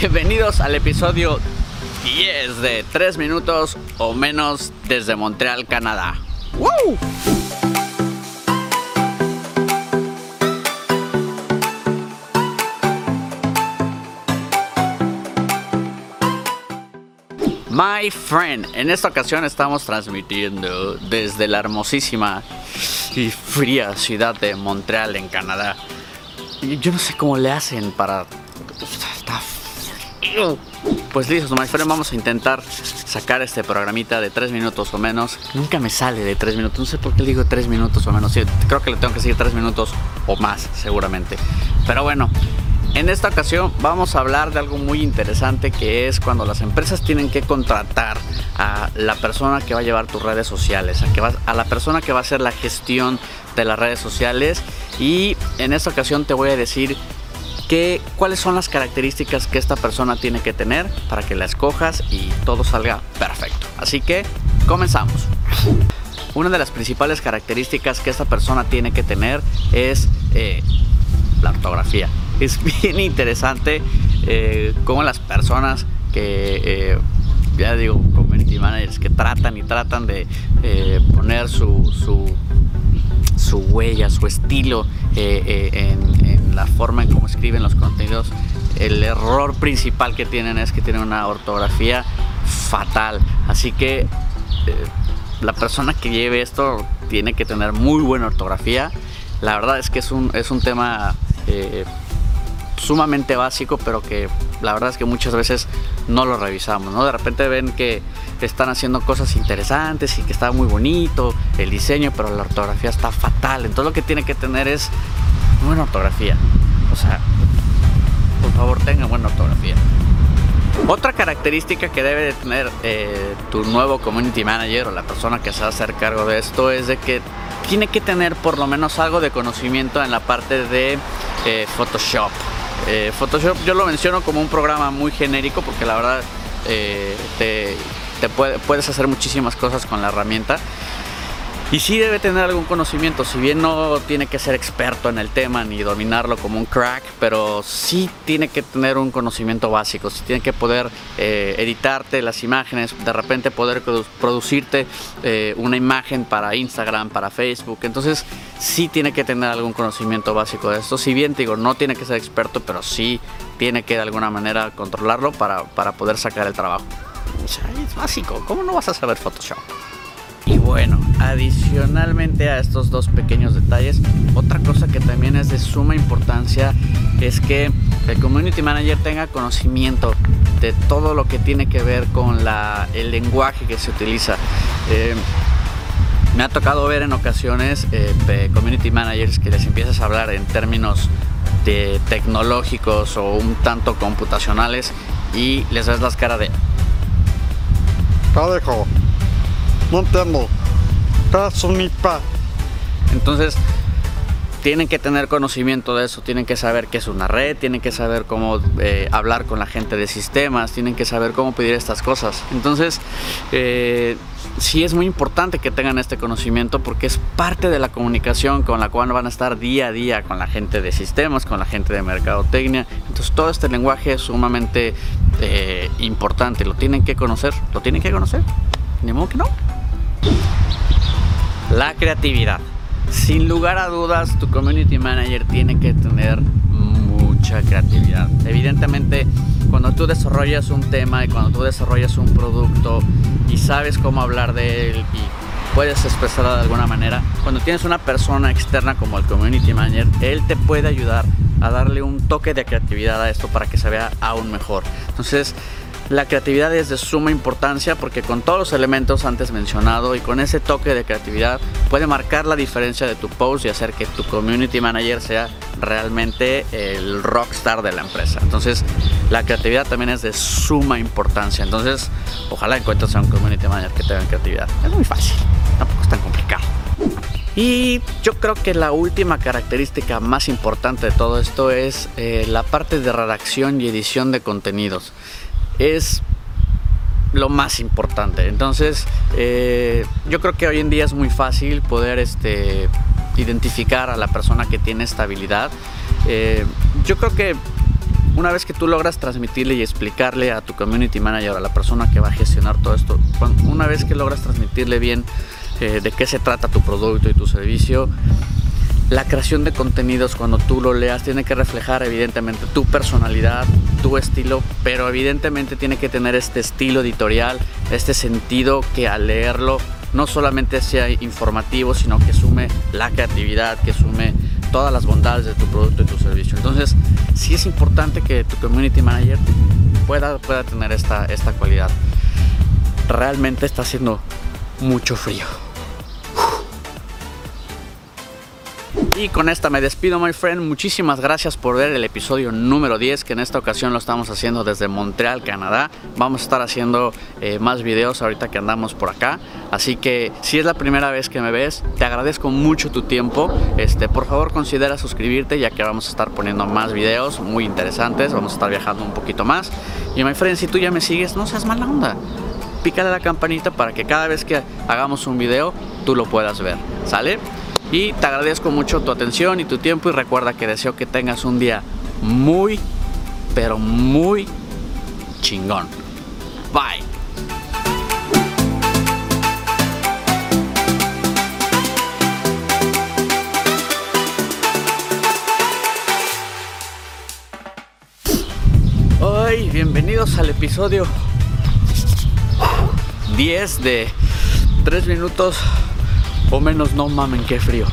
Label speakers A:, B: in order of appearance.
A: Bienvenidos al episodio 10 de 3 minutos o menos desde Montreal, Canadá. ¡Woo! My friend, en esta ocasión estamos transmitiendo desde la hermosísima y fría ciudad de Montreal, en Canadá. Yo no sé cómo le hacen para... Está. Pues listo, my friend, vamos a intentar sacar este programita de 3 minutos o menos. Nunca me sale de 3 minutos, no sé por qué le digo 3 minutos o menos. Creo que le tengo que decir 3 minutos o más, seguramente. Pero bueno, en esta ocasión vamos a hablar de algo muy interesante que es cuando las empresas tienen que contratar a la persona que va a llevar tus redes sociales, a, a la persona que va a hacer la gestión de las redes sociales y en esta ocasión te voy a decir cuáles son las características que esta persona tiene que tener para que la escojas y todo salga perfecto. Así que comenzamos. Una de las principales características que esta persona tiene que tener es eh, la ortografía. Es bien interesante eh, cómo las personas que, eh, ya digo, community managers, que tratan y tratan de eh, poner su, su, su huella, su estilo eh, eh, en, la forma en cómo escriben los contenidos, el error principal que tienen es que tienen una ortografía fatal. Así que eh, la persona que lleve esto tiene que tener muy buena ortografía. La verdad es que es un, es un tema sumamente básico, pero que la verdad es que muchas veces no lo revisamos, ¿no? De repente ven que están haciendo cosas interesantes y que está muy bonito el diseño, pero la ortografía está fatal. Entonces lo que tiene que tener es buena ortografía. O sea, por favor tenga buena ortografía. Otra característica que debe de tener eh, tu nuevo community manager o la persona que se va a hacer cargo de esto es de que tiene que tener por lo menos algo de conocimiento en la parte de eh, Photoshop. Eh, Photoshop yo lo menciono como un programa muy genérico porque la verdad te, te puede- puedes hacer muchísimas cosas con la herramienta. Y sí debe tener algún conocimiento, si bien no tiene que ser experto en el tema ni dominarlo como un crack, pero sí tiene que tener un conocimiento básico, sí tiene que poder eh, editarte las imágenes, de repente poder produ- producirte eh, una imagen para Instagram, para Facebook, entonces sí tiene que tener algún conocimiento básico de esto, si bien te digo, no tiene que ser experto, pero sí tiene que de alguna manera controlarlo para, para poder sacar el trabajo. O sea, es básico, ¿cómo no vas a saber Photoshop? Y bueno, adicionalmente a estos dos pequeños detalles, otra cosa que también es de suma importancia es que el community manager tenga conocimiento de todo lo que tiene que ver con la, el lenguaje que se utiliza. Eh, me ha tocado ver en ocasiones eh, community managers que les empiezas a hablar en términos de tecnológicos o un tanto computacionales y les ves las caras de
B: Carajo. No entiendo. Caso ni pa.
A: Entonces, tienen que tener conocimiento de eso, tienen que saber qué es una red, tienen que saber cómo eh, hablar con la gente de sistemas, tienen que saber cómo pedir estas cosas. Entonces, eh, sí es muy importante que tengan este conocimiento porque es parte de la comunicación con la cual van a estar día a día con la gente de sistemas, con la gente de mercadotecnia. Entonces, todo este lenguaje es sumamente eh, importante, lo tienen que conocer, lo tienen que conocer. Ni modo que no. La creatividad. Sin lugar a dudas, tu community manager tiene que tener mucha creatividad. Evidentemente, cuando tú desarrollas un tema y cuando tú desarrollas un producto y sabes cómo hablar de él y puedes expresarlo de alguna manera, cuando tienes una persona externa como el community manager, él te puede ayudar a darle un toque de creatividad a esto para que se vea aún mejor. Entonces, la creatividad es de suma importancia porque con todos los elementos antes mencionado y con ese toque de creatividad puede marcar la diferencia de tu post y hacer que tu community manager sea realmente el rockstar de la empresa. Entonces, la creatividad también es de suma importancia. Entonces, ojalá encuentres a un community manager que tenga creatividad. Es muy fácil, tampoco es tan complicado. Y yo creo que la última característica más importante de todo esto es eh, la parte de redacción y edición de contenidos. Es lo más importante. Entonces, eh, yo creo que hoy en día es muy fácil poder este, identificar a la persona que tiene esta habilidad. Eh, yo creo que una vez que tú logras transmitirle y explicarle a tu community manager, a la persona que va a gestionar todo esto, una vez que logras transmitirle bien eh, de qué se trata tu producto y tu servicio, la creación de contenidos cuando tú lo leas tiene que reflejar evidentemente tu personalidad, tu estilo, pero evidentemente tiene que tener este estilo editorial, este sentido que al leerlo no solamente sea informativo, sino que sume la creatividad, que sume todas las bondades de tu producto y tu servicio. Entonces, sí es importante que tu community manager pueda, pueda tener esta, esta cualidad. Realmente está haciendo mucho frío. Y con esta me despido, my friend. Muchísimas gracias por ver el episodio número 10, que en esta ocasión lo estamos haciendo desde Montreal, Canadá. Vamos a estar haciendo eh, más videos ahorita que andamos por acá. Así que si es la primera vez que me ves, te agradezco mucho tu tiempo. Este, por favor, considera suscribirte, ya que vamos a estar poniendo más videos muy interesantes. Vamos a estar viajando un poquito más. Y, my friend, si tú ya me sigues, no seas mala onda pícale la campanita para que cada vez que hagamos un video tú lo puedas ver. ¿Sale? Y te agradezco mucho tu atención y tu tiempo y recuerda que deseo que tengas un día muy, pero muy chingón. Bye. Hoy, bienvenidos al episodio 10 de 3 minutos o menos, no mamen, qué frío.